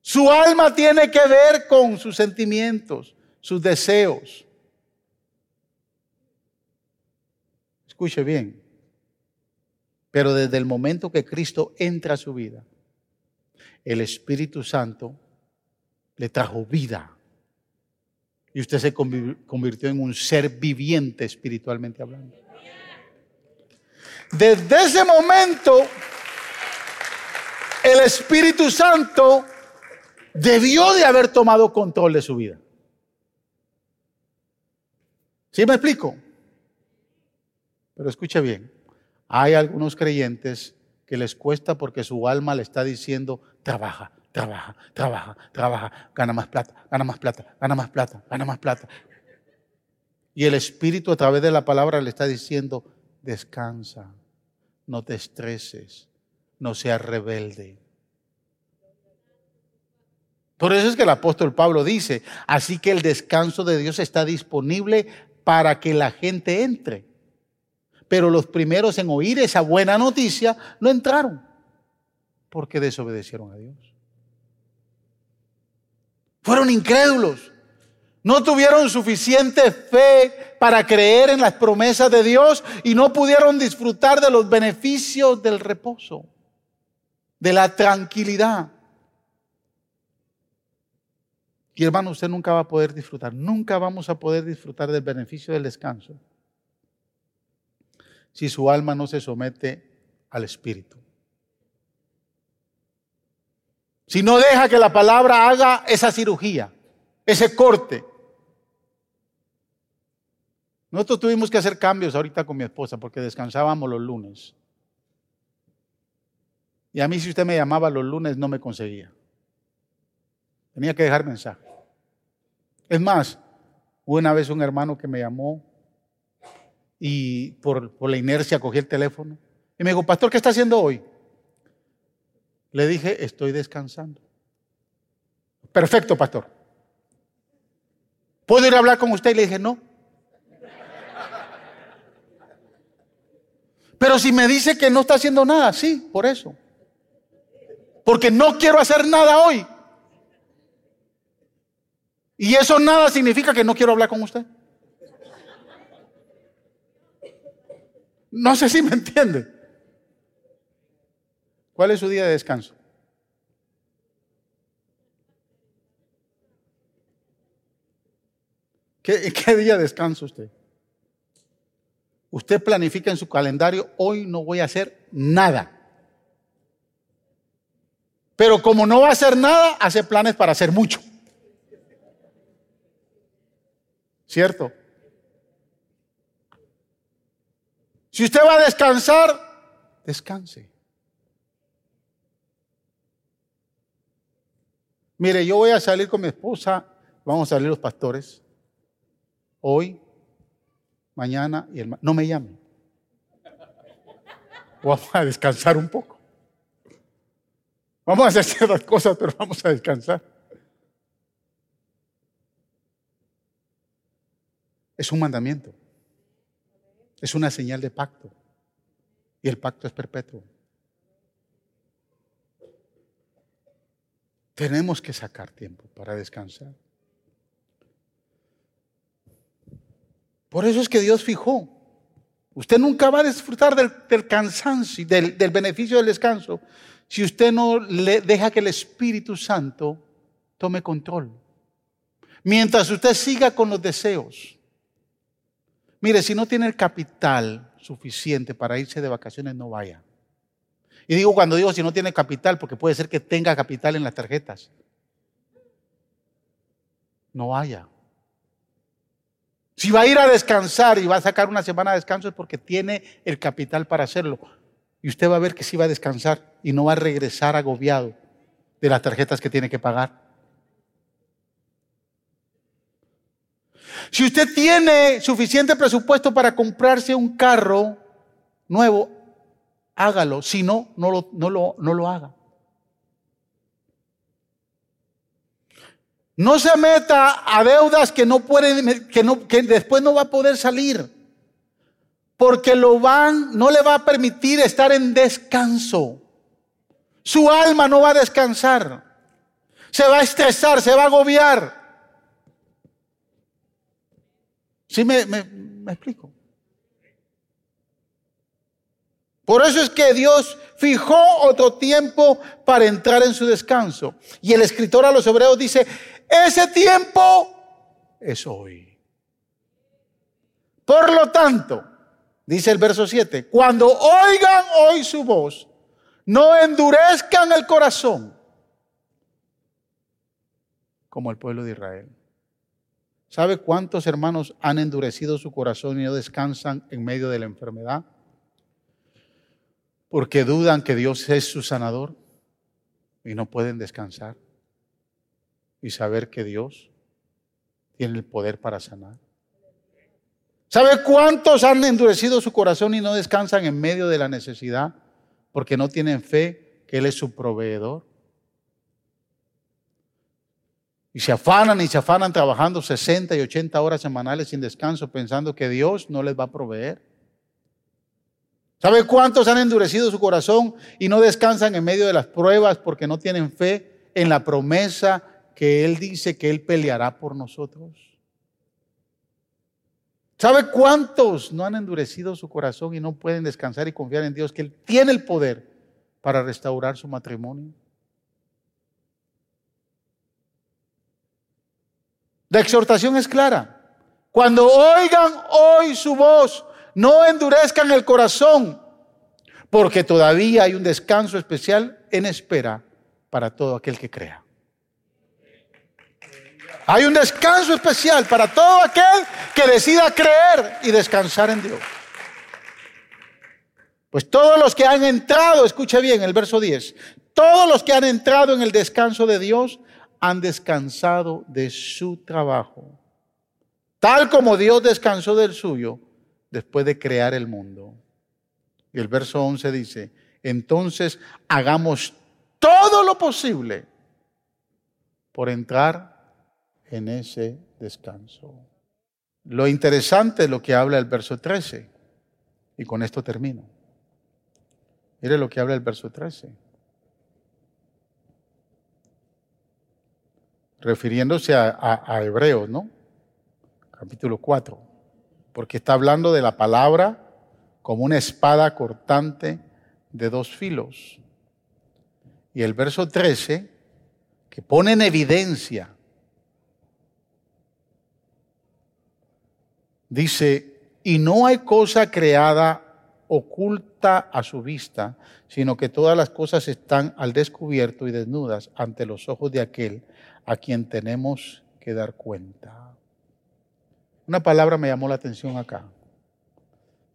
Su alma tiene que ver con sus sentimientos, sus deseos. Escuche bien. Pero desde el momento que Cristo entra a su vida, el Espíritu Santo le trajo vida. Y usted se convirtió en un ser viviente espiritualmente hablando. Desde ese momento, el Espíritu Santo debió de haber tomado control de su vida. ¿Sí me explico? Pero escuche bien, hay algunos creyentes que les cuesta porque su alma le está diciendo, trabaja, trabaja, trabaja, trabaja, gana más plata, gana más plata, gana más plata, gana más plata. Y el Espíritu a través de la palabra le está diciendo, descansa, no te estreses, no seas rebelde. Por eso es que el apóstol Pablo dice, así que el descanso de Dios está disponible para que la gente entre. Pero los primeros en oír esa buena noticia no entraron porque desobedecieron a Dios. Fueron incrédulos. No tuvieron suficiente fe para creer en las promesas de Dios y no pudieron disfrutar de los beneficios del reposo, de la tranquilidad. Y hermano, usted nunca va a poder disfrutar, nunca vamos a poder disfrutar del beneficio del descanso si su alma no se somete al Espíritu. Si no deja que la palabra haga esa cirugía, ese corte. Nosotros tuvimos que hacer cambios ahorita con mi esposa porque descansábamos los lunes. Y a mí si usted me llamaba los lunes no me conseguía. Tenía que dejar mensaje. Es más, hubo una vez un hermano que me llamó y por, por la inercia cogí el teléfono y me dijo, pastor, ¿qué está haciendo hoy? Le dije, estoy descansando. Perfecto, pastor. ¿Puedo ir a hablar con usted? Y le dije, no. Pero si me dice que no está haciendo nada, sí, por eso. Porque no quiero hacer nada hoy. Y eso nada significa que no quiero hablar con usted. No sé si me entiende. ¿Cuál es su día de descanso? ¿Qué, ¿Qué, día descansa usted? Usted planifica en su calendario, hoy no voy a hacer nada. Pero como no va a hacer nada, hace planes para hacer mucho. ¿Cierto? Si usted va a descansar, descanse. Mire, yo voy a salir con mi esposa, vamos a salir los pastores, hoy, mañana y el No me llame. Vamos a descansar un poco. Vamos a hacer ciertas cosas, pero vamos a descansar. Es un mandamiento. Es una señal de pacto. Y el pacto es perpetuo. Tenemos que sacar tiempo para descansar. Por eso es que Dios fijó. Usted nunca va a disfrutar del, cansancio y del, del beneficio del descanso si usted no le deja que el Espíritu Santo tome control. Mientras usted siga con los deseos. Mire, si no tiene el capital suficiente para irse de vacaciones, no vaya. Y digo cuando digo si no tiene capital, porque puede ser que tenga capital en las tarjetas. No haya. Si va a ir a descansar y va a sacar una semana de descanso es porque tiene el capital para hacerlo. Y usted va a ver que sí va a descansar y no va a regresar agobiado de las tarjetas que tiene que pagar. Si usted tiene suficiente presupuesto para comprarse un carro nuevo, hágalo. Si no, no lo, no lo, no lo haga. No se meta a deudas que no pueden, que, no, que después no va a poder salir. porque lo van, no le va a permitir estar en descanso. Su alma no va a descansar. Se va a estresar, se va a agobiar. ¿Sí me, me explico? Por eso es que Dios fijó otro tiempo para entrar en su descanso. Y el escritor a los hebreos dice, ese tiempo es hoy. Por lo tanto, dice el verso 7, cuando oigan hoy su voz, no endurezcan el corazón como el pueblo de Israel. ¿Sabe cuántos hermanos han endurecido su corazón y no descansan en medio de la enfermedad? Porque dudan que Dios es su sanador y no pueden descansar y saber que Dios tiene el poder para sanar. ¿Sabe cuántos han endurecido su corazón y no descansan en medio de la necesidad porque no tienen fe que Él es su proveedor? Y se afanan y se afanan trabajando 60 y 80 horas semanales sin descanso pensando que Dios no les va a proveer. ¿Sabe cuántos han endurecido su corazón y no descansan en medio de las pruebas porque no tienen fe en la promesa que Él dice que Él peleará por nosotros? ¿Sabe cuántos no han endurecido su corazón y no pueden descansar y confiar en Dios que Él tiene el poder para restaurar su matrimonio? La exhortación es clara. Cuando oigan hoy su voz, no endurezcan el corazón, porque todavía hay un descanso especial en espera para todo aquel que crea. Hay un descanso especial para todo aquel que decida creer y descansar en Dios. Pues todos los que han entrado, escucha bien el verso 10, todos los que han entrado en el descanso de Dios han descansado de su trabajo, tal como Dios descansó del suyo después de crear el mundo. Y el verso 11 dice, entonces hagamos todo lo posible por entrar en ese descanso. Lo interesante es lo que habla el verso 13, y con esto termino. Mire lo que habla el verso 13. refiriéndose a, Hebreos, ¿no? Capítulo 4, porque está hablando de la palabra como una espada cortante de dos filos. Y el verso 13, que pone en evidencia, dice, y no hay cosa creada oculta a su vista, sino que todas las cosas están al descubierto y desnudas ante los ojos de aquel a quien tenemos que dar cuenta. Una palabra me llamó la atención acá.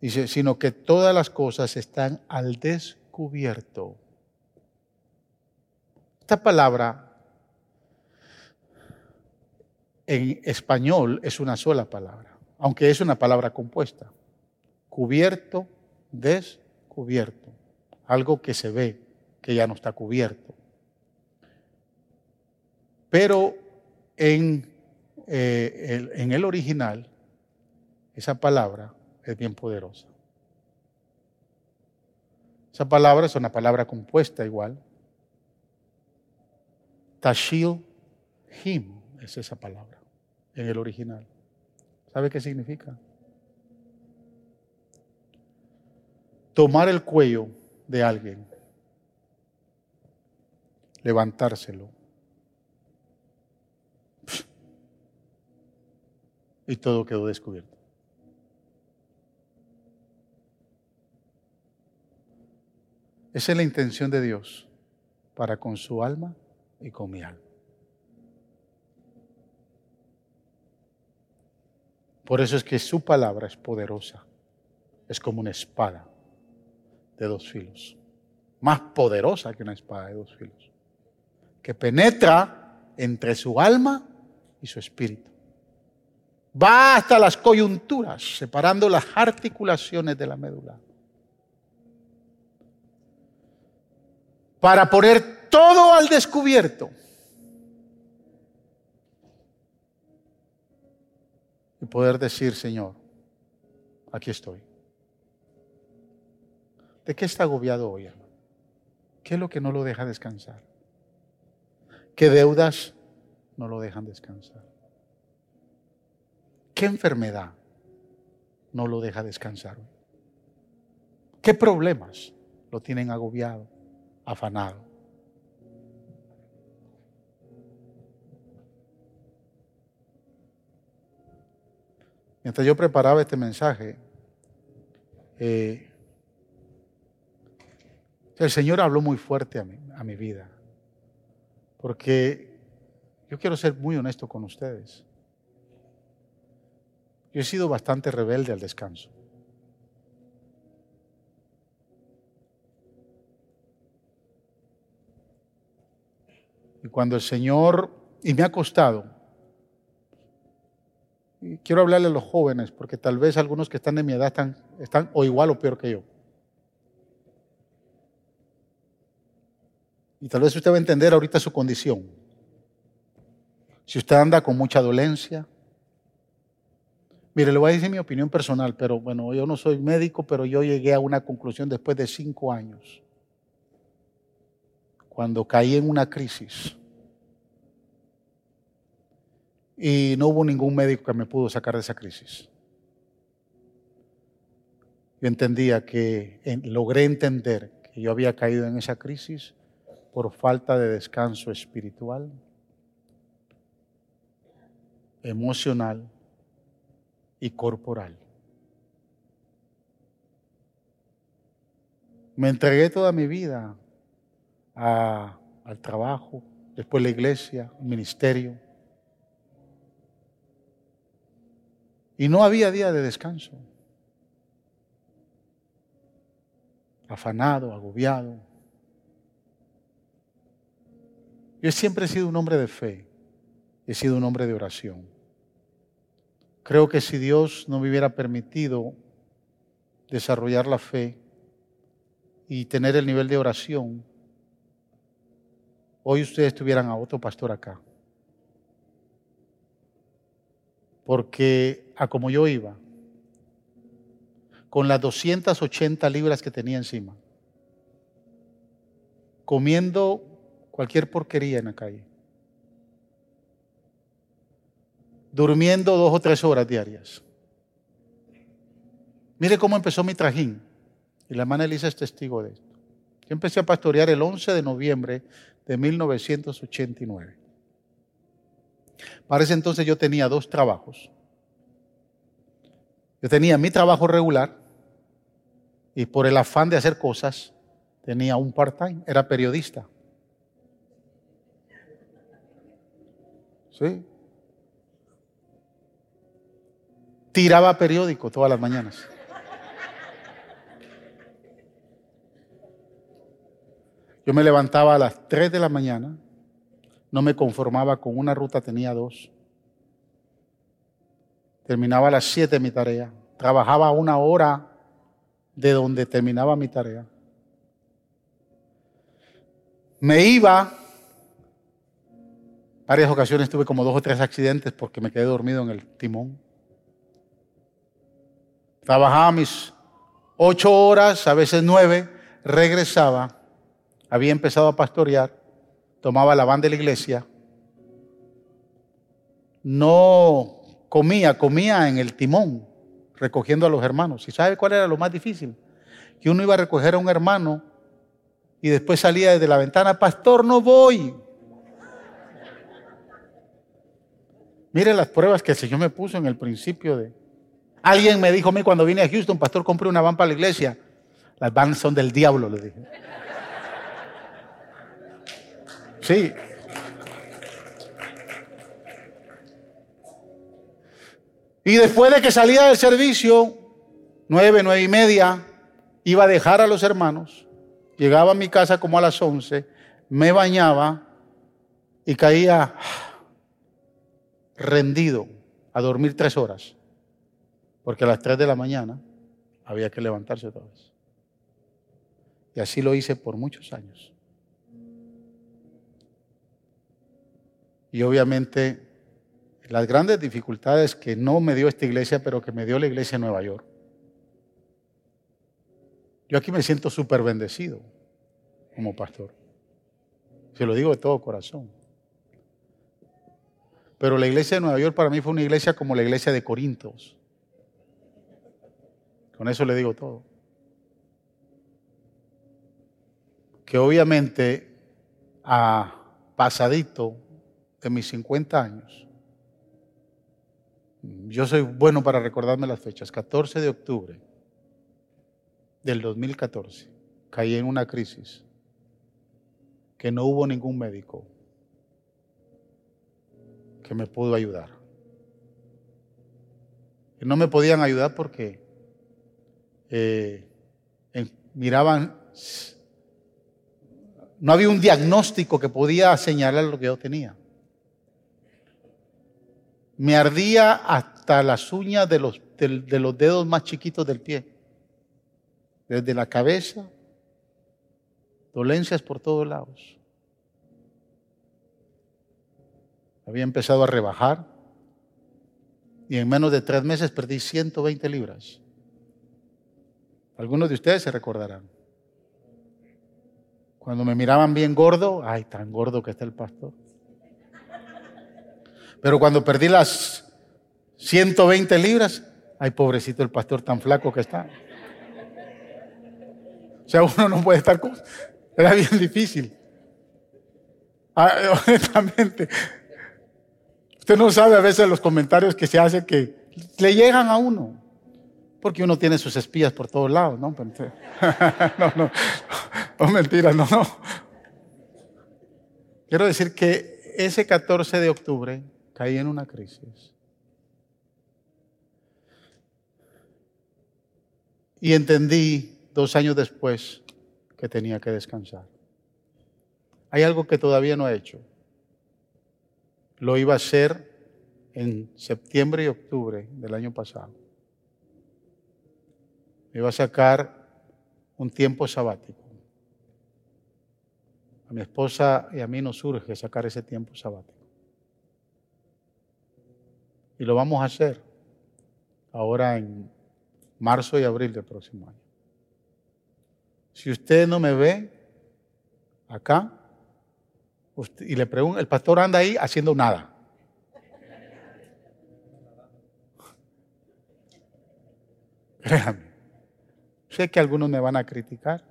Dice, sino que todas las cosas están al descubierto. Esta palabra en español es una sola palabra, aunque es una palabra compuesta. Cubierto, descubierto. Algo que se ve, que ya no está cubierto. Pero en, eh, en el original, esa palabra es bien poderosa. Esa palabra es una palabra compuesta igual. Tashil him es esa palabra en el original. ¿Sabe qué significa? Tomar el cuello de alguien, levantárselo y todo quedó descubierto. Esa es la intención de Dios para con su alma y con mi alma. Por eso es que su palabra es poderosa. Es como una espada de dos filos. Más poderosa que una espada de dos filos. Que penetra entre su alma y su espíritu Va hasta las coyunturas, separando las articulaciones de la médula. Para poner todo al descubierto. Y poder decir, Señor, aquí estoy. ¿De qué está agobiado hoy, hermano? ¿Qué es lo que no lo deja descansar? ¿Qué deudas no lo dejan descansar? ¿Qué enfermedad no lo deja descansar? ¿Qué problemas lo tienen agobiado, afanado? Mientras yo preparaba este mensaje, eh, el Señor habló muy fuerte a mi, a mi vida, porque yo quiero ser muy honesto con ustedes. Yo he sido bastante rebelde al descanso. Y cuando el Señor, y me ha costado, quiero hablarle a los jóvenes, porque tal vez algunos que están de mi edad están, están o igual o peor que yo. Y tal vez usted va a entender ahorita su condición. Si usted anda con mucha dolencia, mire, le voy a decir mi opinión personal, pero bueno, yo no soy médico, pero yo llegué a una conclusión después de cinco años, cuando caí en una crisis y no hubo ningún médico que me pudo sacar de esa crisis. Yo entendía que, logré entender que yo había caído en esa crisis por falta de descanso espiritual, emocional y corporal. Me entregué toda mi vida al trabajo, después la iglesia, el ministerio. Y no había día de descanso. Afanado, agobiado. Yo siempre he sido un hombre de fe, he sido un hombre de oración. Creo que si Dios no me hubiera permitido desarrollar la fe y tener el nivel de oración, hoy ustedes tuvieran a otro pastor acá. Porque a como yo iba, con las 280 libras que tenía encima, comiendo cualquier porquería en la calle. Durmiendo dos o tres horas diarias. Mire cómo empezó mi trajín. Y la hermana Elisa es testigo de esto. Yo empecé a pastorear el 11 de noviembre de 1989. Para ese entonces yo tenía dos trabajos. Yo tenía mi trabajo regular y por el afán de hacer cosas tenía un part-time, era periodista. ¿Sí? Tiraba periódico todas las mañanas. Yo me levantaba a las 3 de la mañana, no me conformaba con una ruta, tenía dos. Terminaba a las 7 mi tarea, trabajaba una hora de donde terminaba mi tarea. Me iba Varias ocasiones tuve como dos o tres accidentes porque me quedé dormido en el timón. Trabajaba mis ocho horas, a veces nueve, regresaba, había empezado a pastorear, tomaba la van de la iglesia, no comía, comía en el timón, recogiendo a los hermanos. ¿Y sabe cuál era lo más difícil? Que uno iba a recoger a un hermano y después salía desde la ventana, pastor, no voy. Mire las pruebas que el Señor me puso en el principio de... Alguien me dijo a mí cuando vine a Houston, pastor, compré una van para la iglesia. Las vans son del diablo, le dije. Sí. Y después de que salía del servicio, nueve, nueve y media, iba a dejar a los hermanos, llegaba a mi casa como a las once, me bañaba y caía rendido a dormir tres horas, porque a las tres de la mañana había que levantarse otra vez. Y así lo hice por muchos años. Y obviamente las grandes dificultades que no me dio esta iglesia, pero que me dio la iglesia de Nueva York. Yo aquí me siento súper bendecido como pastor. Se lo digo de todo corazón. Pero la iglesia de Nueva York para mí fue una iglesia como la iglesia de Corintios. Con eso le digo todo. Que obviamente a pasadito de mis 50 años, yo soy bueno para recordarme las fechas, 14 de octubre del 2014, caí en una crisis que no hubo ningún médico que me pudo ayudar. Y no me podían ayudar porque eh, miraban, no había un diagnóstico que podía señalar lo que yo tenía. Me ardía hasta las uñas de los, de los dedos más chiquitos del pie, desde la cabeza, dolencias por todos lados. Había empezado a rebajar y en menos de tres meses perdí 120 libras. Algunos de ustedes se recordarán. Cuando me miraban bien gordo, ay, tan gordo que está el pastor. Pero cuando perdí las 120 libras, ay, pobrecito el pastor tan flaco que está. O sea, uno no puede estar con... Era bien difícil. Ah, *laughs* honestamente, Usted no sabe a veces los comentarios que se hacen que le llegan a uno. Porque uno tiene sus espías por todos lados, ¿no? *laughs* no, no, no, mentira, no, no. Quiero decir que ese 14 de octubre caí en una crisis. Y entendí dos años después que tenía que descansar. Hay algo que todavía no he hecho lo iba a hacer en septiembre y octubre del año pasado. Me iba a sacar un tiempo sabático. A mi esposa y a mí nos urge sacar ese tiempo sabático. Y lo vamos a hacer ahora en marzo y abril del próximo año. Si usted no me ve acá, y le pregunta, el pastor anda ahí haciendo nada. Créame. Sé que algunos me van a criticar.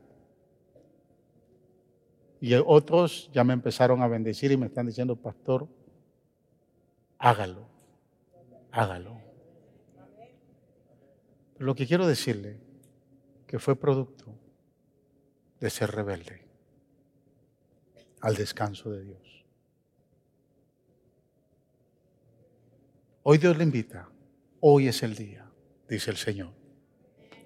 Y otros ya me empezaron a bendecir y me están diciendo, pastor, hágalo, hágalo. lo que quiero decirle, que fue producto de ser rebelde al descanso de Dios. Hoy Dios le invita, hoy es el día, dice el Señor,